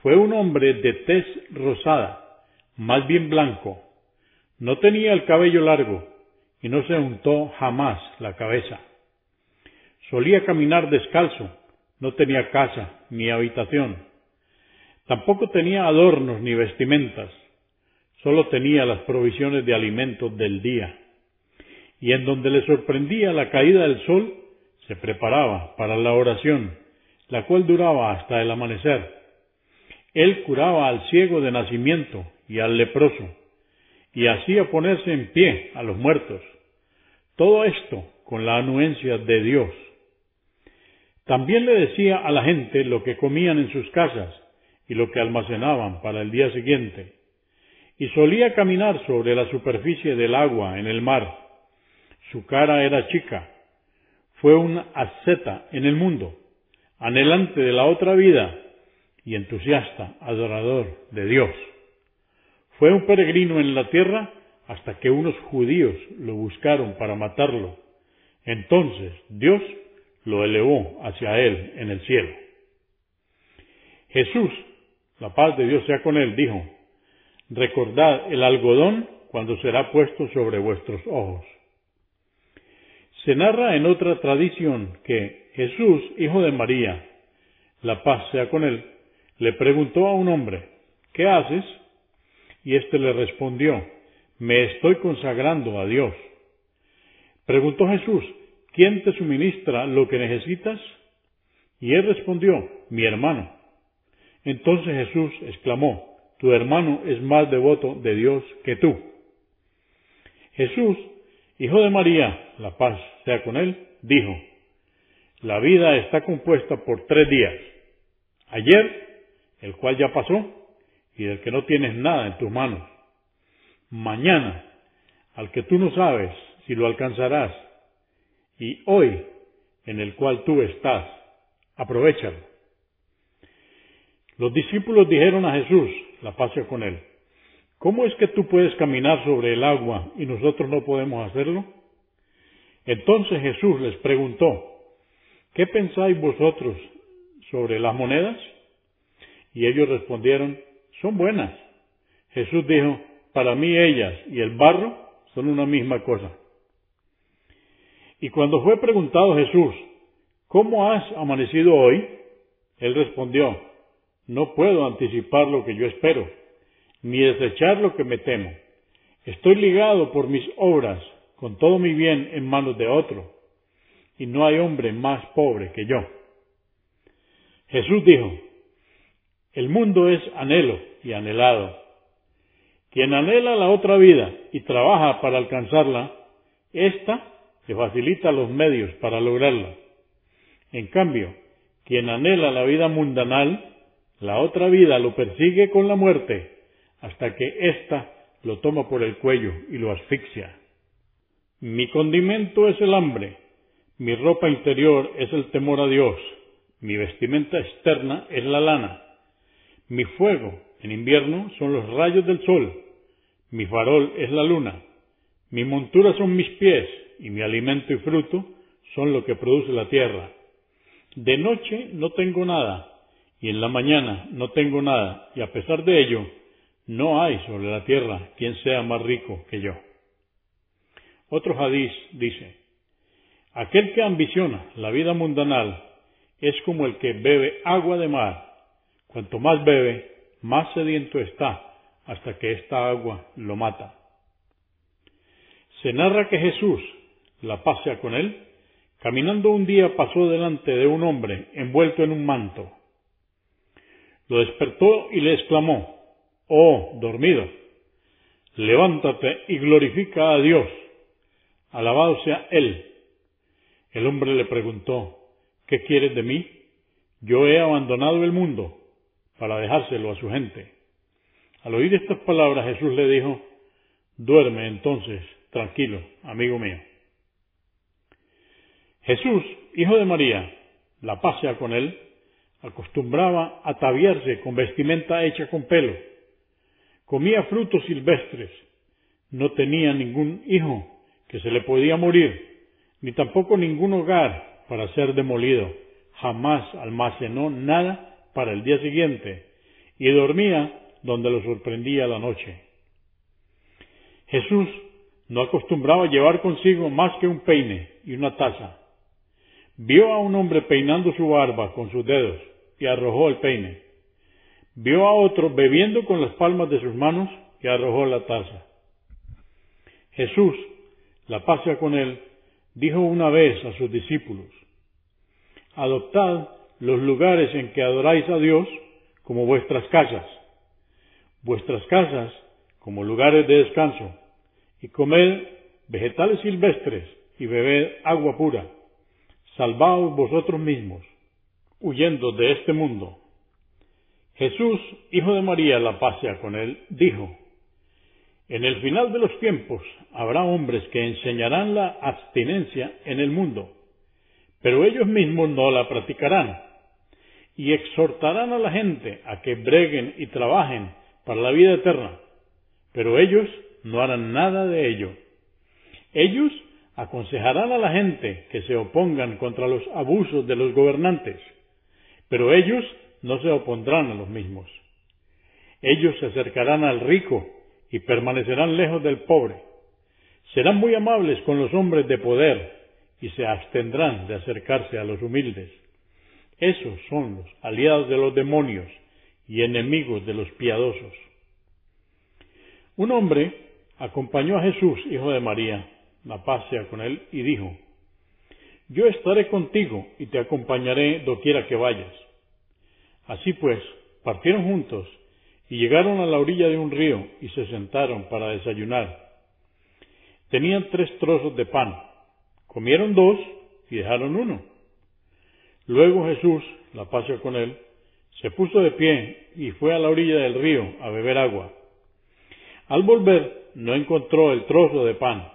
fue un hombre de tez rosada, más bien blanco. No tenía el cabello largo y no se untó jamás la cabeza. Solía caminar descalzo, no tenía casa ni habitación. Tampoco tenía adornos ni vestimentas, solo tenía las provisiones de alimentos del día y en donde le sorprendía la caída del sol, se preparaba para la oración, la cual duraba hasta el amanecer. Él curaba al ciego de nacimiento y al leproso, y hacía ponerse en pie a los muertos. Todo esto con la anuencia de Dios. También le decía a la gente lo que comían en sus casas y lo que almacenaban para el día siguiente. Y solía caminar sobre la superficie del agua en el mar su cara era chica. Fue un asceta en el mundo, anhelante de la otra vida y entusiasta, adorador de Dios. Fue un peregrino en la tierra hasta que unos judíos lo buscaron para matarlo. Entonces Dios lo elevó hacia él en el cielo. Jesús, la paz de Dios sea con él, dijo, Recordad el algodón cuando será puesto sobre vuestros ojos. Se narra en otra tradición que Jesús, hijo de María, la paz sea con él, le preguntó a un hombre, ¿qué haces? Y éste le respondió, me estoy consagrando a Dios. Preguntó Jesús, ¿quién te suministra lo que necesitas? Y él respondió, mi hermano. Entonces Jesús exclamó, tu hermano es más devoto de Dios que tú. Jesús hijo de María, la paz sea con él, dijo, la vida está compuesta por tres días. Ayer, el cual ya pasó, y del que no tienes nada en tus manos. Mañana, al que tú no sabes si lo alcanzarás. Y hoy, en el cual tú estás, aprovechalo. Los discípulos dijeron a Jesús, la paz sea con él, ¿Cómo es que tú puedes caminar sobre el agua y nosotros no podemos hacerlo? Entonces Jesús les preguntó, ¿qué pensáis vosotros sobre las monedas? Y ellos respondieron, son buenas. Jesús dijo, para mí ellas y el barro son una misma cosa. Y cuando fue preguntado Jesús, ¿cómo has amanecido hoy? Él respondió, no puedo anticipar lo que yo espero, ni desechar lo que me temo. Estoy ligado por mis obras, con todo mi bien en manos de otro, y no hay hombre más pobre que yo. Jesús dijo, el mundo es anhelo y anhelado. Quien anhela la otra vida y trabaja para alcanzarla, ésta le facilita los medios para lograrla. En cambio, quien anhela la vida mundanal, la otra vida lo persigue con la muerte, hasta que ésta lo toma por el cuello y lo asfixia. Mi condimento es el hambre, mi ropa interior es el temor a Dios, mi vestimenta externa es la lana, mi fuego en invierno son los rayos del sol, mi farol es la luna, mi montura son mis pies, y mi alimento y fruto son lo que produce la tierra. De noche no tengo nada, y en la mañana no tengo nada, y a pesar de ello, no hay sobre la tierra quien sea más rico que yo. Otro hadiz dice, aquel que ambiciona la vida mundanal es como el que bebe agua de mar. Cuanto más bebe, más sediento está, hasta que esta agua lo mata. Se narra que Jesús, la pasea con él, caminando un día pasó delante de un hombre envuelto en un manto. Lo despertó y le exclamó, Oh, dormido, levántate y glorifica a Dios. Alabado sea Él. El hombre le preguntó, ¿qué quieres de mí? Yo he abandonado el mundo para dejárselo a su gente. Al oír estas palabras Jesús le dijo, duerme entonces, tranquilo, amigo mío. Jesús, hijo de María, la pasea con él, acostumbraba ataviarse con vestimenta hecha con pelo, comía frutos silvestres, no tenía ningún hijo que se le podía morir, ni tampoco ningún hogar para ser demolido, jamás almacenó nada para el día siguiente, y dormía donde lo sorprendía la noche. Jesús no acostumbraba llevar consigo más que un peine y una taza, Vio a un hombre peinando su barba con sus dedos y arrojó el peine. Vio a otro bebiendo con las palmas de sus manos y arrojó la taza. Jesús, la pasea con él, dijo una vez a sus discípulos, Adoptad los lugares en que adoráis a Dios como vuestras casas, vuestras casas como lugares de descanso, y comed vegetales silvestres y bebed agua pura salvaos vosotros mismos, huyendo de este mundo. Jesús, hijo de María, la pasea con él, dijo, En el final de los tiempos habrá hombres que enseñarán la abstinencia en el mundo, pero ellos mismos no la practicarán, y exhortarán a la gente a que breguen y trabajen para la vida eterna, pero ellos no harán nada de ello. Ellos aconsejarán a la gente que se opongan contra los abusos de los gobernantes, pero ellos no se opondrán a los mismos. Ellos se acercarán al rico y permanecerán lejos del pobre. Serán muy amables con los hombres de poder y se abstendrán de acercarse a los humildes. Esos son los aliados de los demonios y enemigos de los piadosos. Un hombre acompañó a Jesús, hijo de María, la pasea con él y dijo, Yo estaré contigo y te acompañaré doquiera que vayas. Así pues, partieron juntos y llegaron a la orilla de un río y se sentaron para desayunar. Tenían tres trozos de pan, comieron dos y dejaron uno. Luego Jesús, la pasea con él, se puso de pie y fue a la orilla del río a beber agua. Al volver no encontró el trozo de pan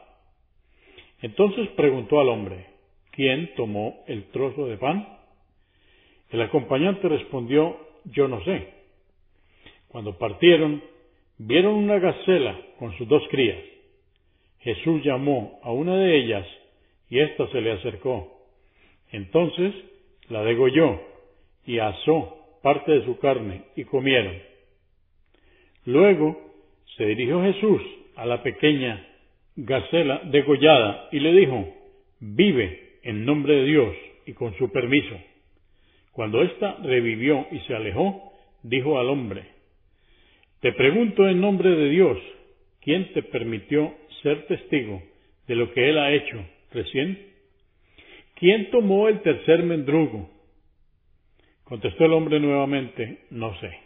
entonces preguntó al hombre, ¿quién tomó el trozo de pan? El acompañante respondió, yo no sé. Cuando partieron, vieron una gacela con sus dos crías. Jesús llamó a una de ellas y ésta se le acercó. Entonces la degolló y asó parte de su carne y comieron. Luego se dirigió Jesús a la pequeña gacela degollada y le dijo, vive en nombre de Dios y con su permiso. Cuando ésta revivió y se alejó, dijo al hombre, te pregunto en nombre de Dios, ¿quién te permitió ser testigo de lo que él ha hecho recién? ¿Quién tomó el tercer mendrugo? Contestó el hombre nuevamente, no sé.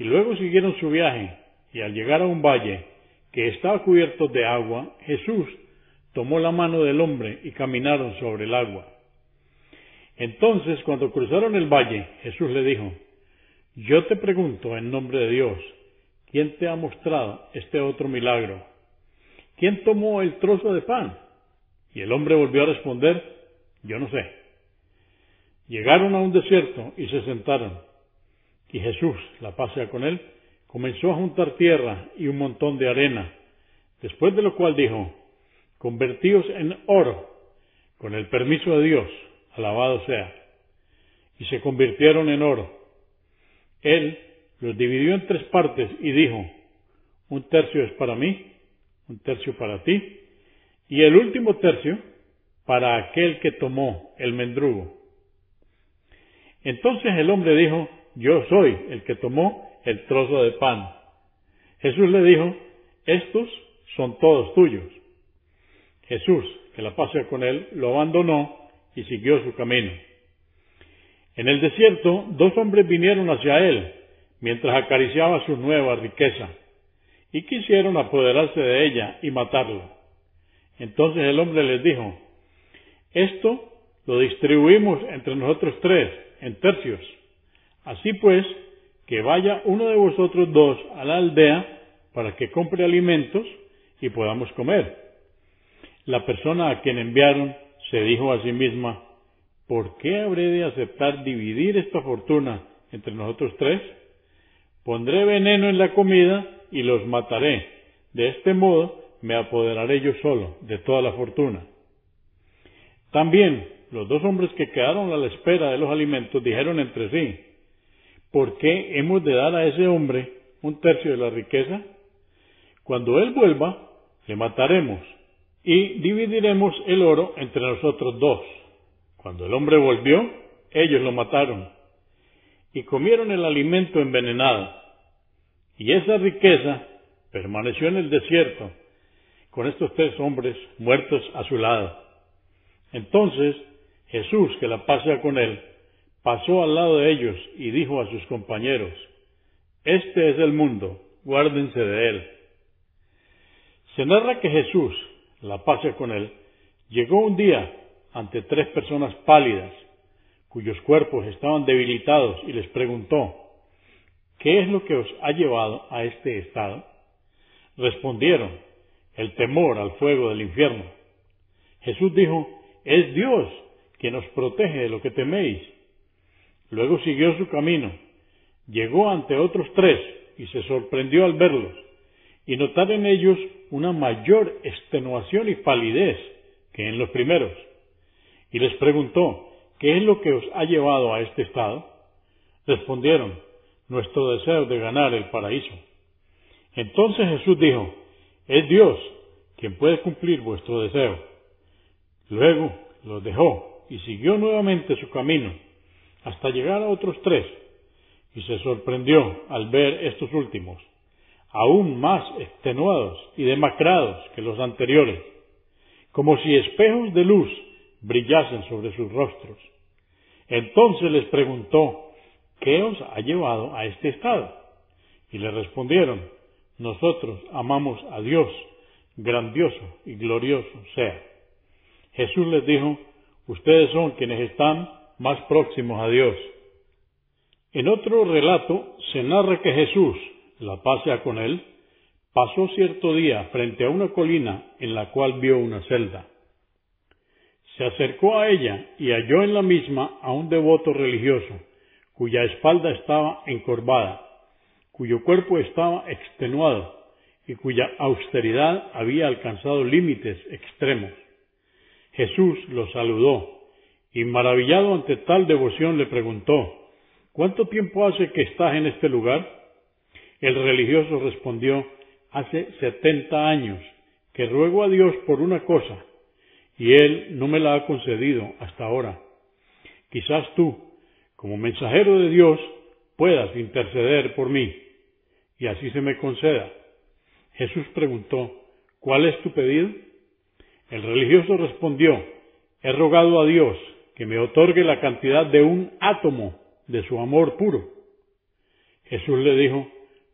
Y luego siguieron su viaje, y al llegar a un valle que estaba cubierto de agua, Jesús tomó la mano del hombre y caminaron sobre el agua. Entonces, cuando cruzaron el valle, Jesús le dijo, Yo te pregunto en nombre de Dios, ¿quién te ha mostrado este otro milagro? ¿Quién tomó el trozo de pan? Y el hombre volvió a responder, Yo no sé. Llegaron a un desierto y se sentaron. Y Jesús, la pasea con él, comenzó a juntar tierra y un montón de arena, después de lo cual dijo, Convertíos en oro, con el permiso de Dios, alabado sea. Y se convirtieron en oro. Él los dividió en tres partes y dijo, un tercio es para mí, un tercio para ti, y el último tercio para aquel que tomó el mendrugo. Entonces el hombre dijo, yo soy el que tomó el trozo de pan. Jesús le dijo, estos son todos tuyos. Jesús, que la pasea con él, lo abandonó y siguió su camino. En el desierto, dos hombres vinieron hacia él, mientras acariciaba su nueva riqueza, y quisieron apoderarse de ella y matarlo. Entonces el hombre les dijo, esto lo distribuimos entre nosotros tres, en tercios. Así pues, que vaya uno de vosotros dos a la aldea para que compre alimentos y podamos comer. La persona a quien enviaron se dijo a sí misma, ¿por qué habré de aceptar dividir esta fortuna entre nosotros tres? Pondré veneno en la comida y los mataré. De este modo me apoderaré yo solo de toda la fortuna. También los dos hombres que quedaron a la espera de los alimentos dijeron entre sí, ¿por qué hemos de dar a ese hombre un tercio de la riqueza? Cuando él vuelva, le mataremos y dividiremos el oro entre nosotros dos. Cuando el hombre volvió, ellos lo mataron y comieron el alimento envenenado. Y esa riqueza permaneció en el desierto con estos tres hombres muertos a su lado. Entonces Jesús, que la pasea con él, pasó al lado de ellos y dijo a sus compañeros, Este es el mundo, guárdense de él. Se narra que Jesús, la pasea con él, llegó un día ante tres personas pálidas, cuyos cuerpos estaban debilitados, y les preguntó, ¿qué es lo que os ha llevado a este estado? Respondieron, el temor al fuego del infierno. Jesús dijo, es Dios quien os protege de lo que teméis. Luego siguió su camino, llegó ante otros tres y se sorprendió al verlos y notar en ellos una mayor extenuación y palidez que en los primeros. Y les preguntó, ¿qué es lo que os ha llevado a este estado? Respondieron, nuestro deseo de ganar el paraíso. Entonces Jesús dijo, es Dios quien puede cumplir vuestro deseo. Luego los dejó y siguió nuevamente su camino hasta llegar a otros tres y se sorprendió al ver estos últimos, aún más extenuados y demacrados que los anteriores, como si espejos de luz brillasen sobre sus rostros. Entonces les preguntó, ¿qué os ha llevado a este estado? Y le respondieron, nosotros amamos a Dios, grandioso y glorioso sea. Jesús les dijo, ustedes son quienes están más próximos a Dios. En otro relato se narra que Jesús, la pasea con él, pasó cierto día frente a una colina en la cual vio una celda. Se acercó a ella y halló en la misma a un devoto religioso, cuya espalda estaba encorvada, cuyo cuerpo estaba extenuado y cuya austeridad había alcanzado límites extremos. Jesús lo saludó y maravillado ante tal devoción le preguntó, ¿Cuánto tiempo hace que estás en este lugar? El religioso respondió, hace setenta años que ruego a Dios por una cosa, y Él no me la ha concedido hasta ahora. Quizás tú, como mensajero de Dios, puedas interceder por mí, y así se me conceda. Jesús preguntó, ¿cuál es tu pedido? El religioso respondió, he rogado a Dios que me otorgue la cantidad de un átomo de su amor puro. Jesús le dijo,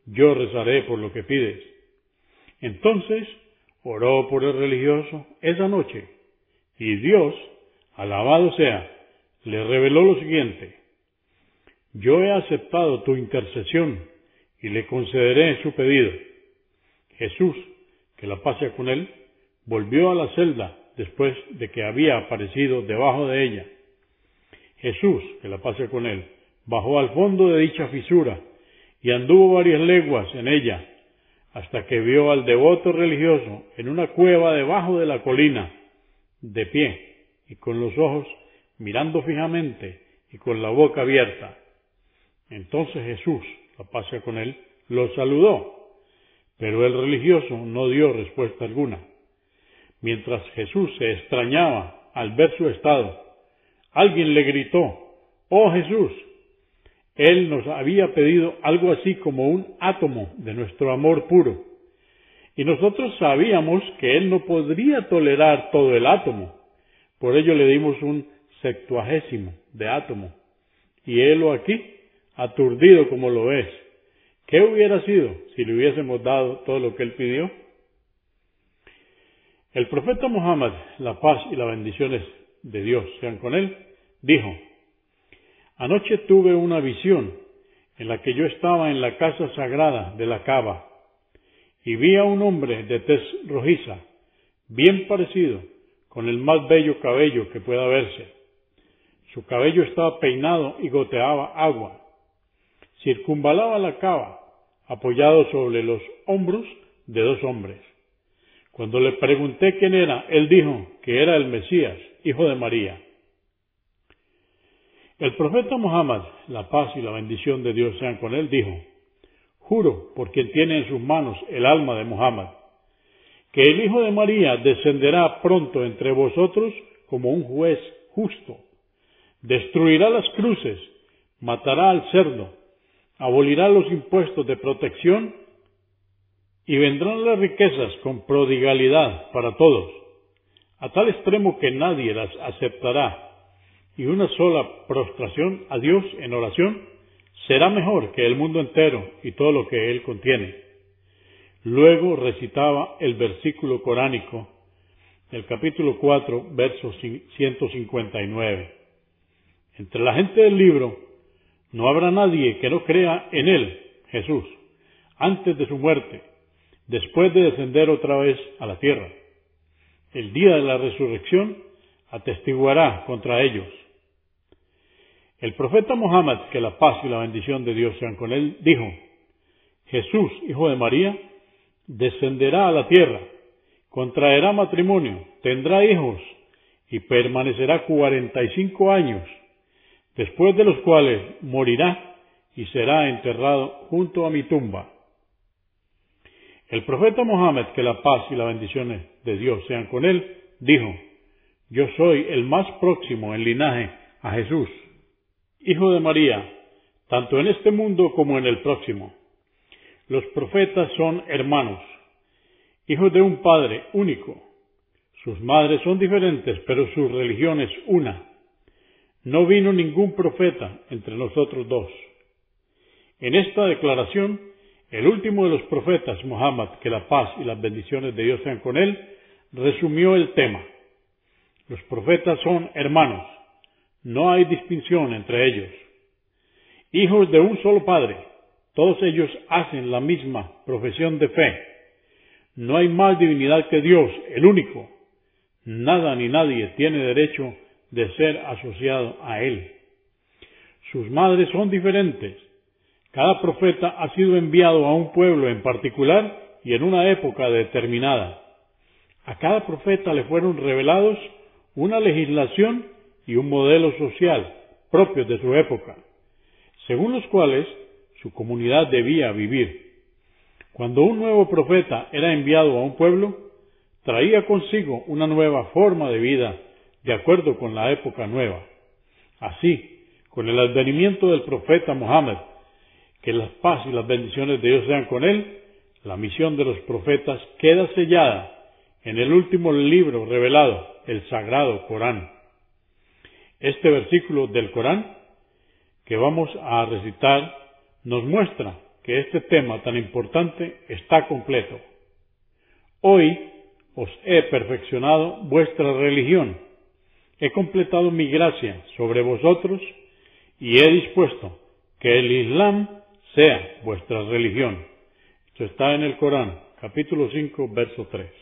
yo rezaré por lo que pides. Entonces oró por el religioso esa noche, y Dios, alabado sea, le reveló lo siguiente, yo he aceptado tu intercesión y le concederé su pedido. Jesús, que la pase con él, volvió a la celda después de que había aparecido debajo de ella. Jesús, que la pase con él, bajó al fondo de dicha fisura y anduvo varias leguas en ella, hasta que vio al devoto religioso en una cueva debajo de la colina, de pie y con los ojos mirando fijamente y con la boca abierta. Entonces Jesús, la pase con él, lo saludó, pero el religioso no dio respuesta alguna. Mientras Jesús se extrañaba al ver su estado, alguien le gritó, Oh Jesús, Él nos había pedido algo así como un átomo de nuestro amor puro. Y nosotros sabíamos que Él no podría tolerar todo el átomo. Por ello le dimos un septuagésimo de átomo. Y Él aquí, aturdido como lo es. ¿Qué hubiera sido si le hubiésemos dado todo lo que Él pidió? El profeta Muhammad, la paz y las bendiciones de Dios sean con él, dijo, Anoche tuve una visión en la que yo estaba en la casa sagrada de la cava y vi a un hombre de tez rojiza, bien parecido con el más bello cabello que pueda verse. Su cabello estaba peinado y goteaba agua. Circunvalaba la cava, apoyado sobre los hombros de dos hombres. Cuando le pregunté quién era, él dijo que era el Mesías, hijo de María. El profeta Muhammad, la paz y la bendición de Dios sean con él, dijo, Juro por quien tiene en sus manos el alma de Muhammad, que el Hijo de María descenderá pronto entre vosotros como un juez justo, destruirá las cruces, matará al cerdo, abolirá los impuestos de protección y vendrán las riquezas con prodigalidad para todos, a tal extremo que nadie las aceptará, y una sola prostración a Dios en oración será mejor que el mundo entero y todo lo que él contiene. Luego recitaba el versículo coránico el capítulo 4, verso 159. Entre la gente del libro no habrá nadie que no crea en él, Jesús, antes de su muerte, después de descender otra vez a la tierra. El día de la resurrección atestiguará contra ellos. El profeta Muhammad, que la paz y la bendición de Dios sean con él, dijo, Jesús, hijo de María, descenderá a la tierra, contraerá matrimonio, tendrá hijos y permanecerá cuarenta y cinco años, después de los cuales morirá y será enterrado junto a mi tumba. El profeta Mohammed, que la paz y las bendiciones de Dios sean con él, dijo, Yo soy el más próximo en linaje a Jesús, hijo de María, tanto en este mundo como en el próximo. Los profetas son hermanos, hijos de un Padre único. Sus madres son diferentes, pero su religión es una. No vino ningún profeta entre nosotros dos. En esta declaración, el último de los profetas, Muhammad, que la paz y las bendiciones de Dios sean con él, resumió el tema. Los profetas son hermanos, no hay distinción entre ellos. Hijos de un solo Padre, todos ellos hacen la misma profesión de fe. No hay más divinidad que Dios, el único. Nada ni nadie tiene derecho de ser asociado a Él. Sus madres son diferentes, cada profeta ha sido enviado a un pueblo en particular y en una época determinada. A cada profeta le fueron revelados una legislación y un modelo social propio de su época, según los cuales su comunidad debía vivir. Cuando un nuevo profeta era enviado a un pueblo, traía consigo una nueva forma de vida de acuerdo con la época nueva. Así, con el advenimiento del profeta Mohammed, que las paz y las bendiciones de Dios sean con él, la misión de los profetas queda sellada en el último libro revelado, el sagrado Corán. Este versículo del Corán que vamos a recitar nos muestra que este tema tan importante está completo. Hoy os he perfeccionado vuestra religión, he completado mi gracia sobre vosotros y he dispuesto que el Islam sea vuestra religión. Esto está en el Corán, capítulo 5, verso 3.